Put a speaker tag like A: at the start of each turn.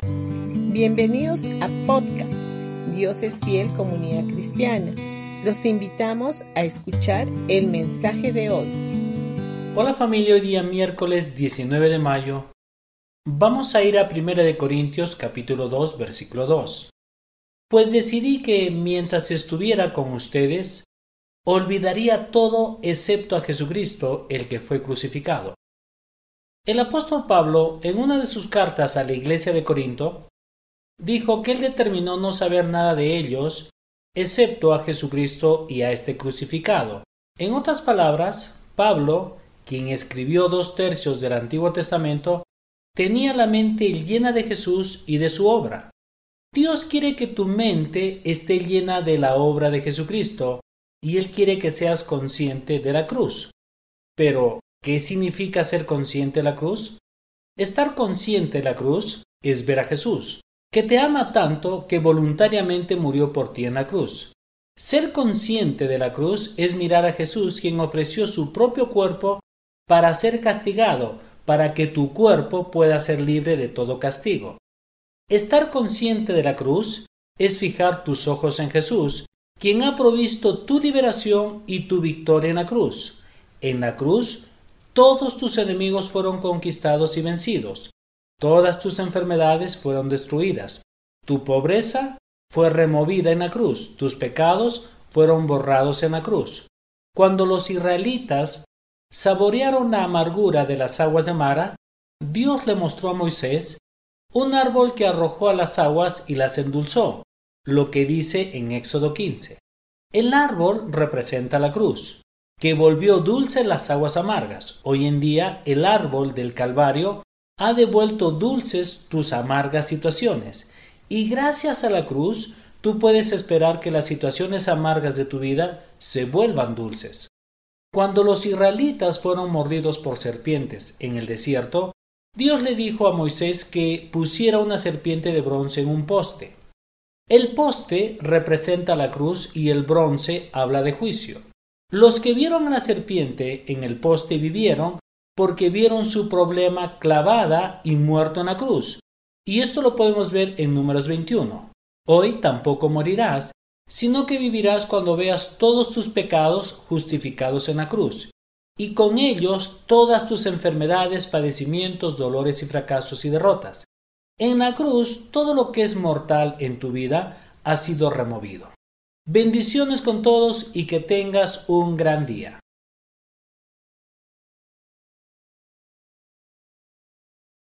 A: Bienvenidos a podcast Dios es fiel comunidad cristiana. Los invitamos a escuchar el mensaje de hoy.
B: Hola familia, hoy día miércoles 19 de mayo. Vamos a ir a 1 de Corintios capítulo 2 versículo 2. Pues decidí que mientras estuviera con ustedes, olvidaría todo excepto a Jesucristo, el que fue crucificado. El apóstol Pablo, en una de sus cartas a la iglesia de Corinto, dijo que él determinó no saber nada de ellos, excepto a Jesucristo y a este crucificado. En otras palabras, Pablo, quien escribió dos tercios del Antiguo Testamento, tenía la mente llena de Jesús y de su obra. Dios quiere que tu mente esté llena de la obra de Jesucristo y Él quiere que seas consciente de la cruz. Pero, ¿qué significa ser consciente la cruz? Estar consciente de la cruz es ver a Jesús, que te ama tanto que voluntariamente murió por ti en la cruz. Ser consciente de la cruz es mirar a Jesús quien ofreció su propio cuerpo para ser castigado, para que tu cuerpo pueda ser libre de todo castigo. Estar consciente de la cruz es fijar tus ojos en Jesús, quien ha provisto tu liberación y tu victoria en la cruz. En la cruz, todos tus enemigos fueron conquistados y vencidos. Todas tus enfermedades fueron destruidas. Tu pobreza fue removida en la cruz. Tus pecados fueron borrados en la cruz. Cuando los israelitas saborearon la amargura de las aguas de Mara, Dios le mostró a Moisés un árbol que arrojó a las aguas y las endulzó, lo que dice en Éxodo 15. El árbol representa la cruz, que volvió dulce las aguas amargas. Hoy en día el árbol del Calvario ha devuelto dulces tus amargas situaciones, y gracias a la cruz tú puedes esperar que las situaciones amargas de tu vida se vuelvan dulces. Cuando los israelitas fueron mordidos por serpientes en el desierto, Dios le dijo a Moisés que pusiera una serpiente de bronce en un poste. El poste representa la cruz y el bronce habla de juicio. Los que vieron a la serpiente en el poste vivieron porque vieron su problema clavada y muerto en la cruz. Y esto lo podemos ver en números 21. Hoy tampoco morirás, sino que vivirás cuando veas todos tus pecados justificados en la cruz y con ellos todas tus enfermedades, padecimientos, dolores y fracasos y derrotas. En la cruz todo lo que es mortal en tu vida ha sido removido. Bendiciones con todos y que tengas un gran día.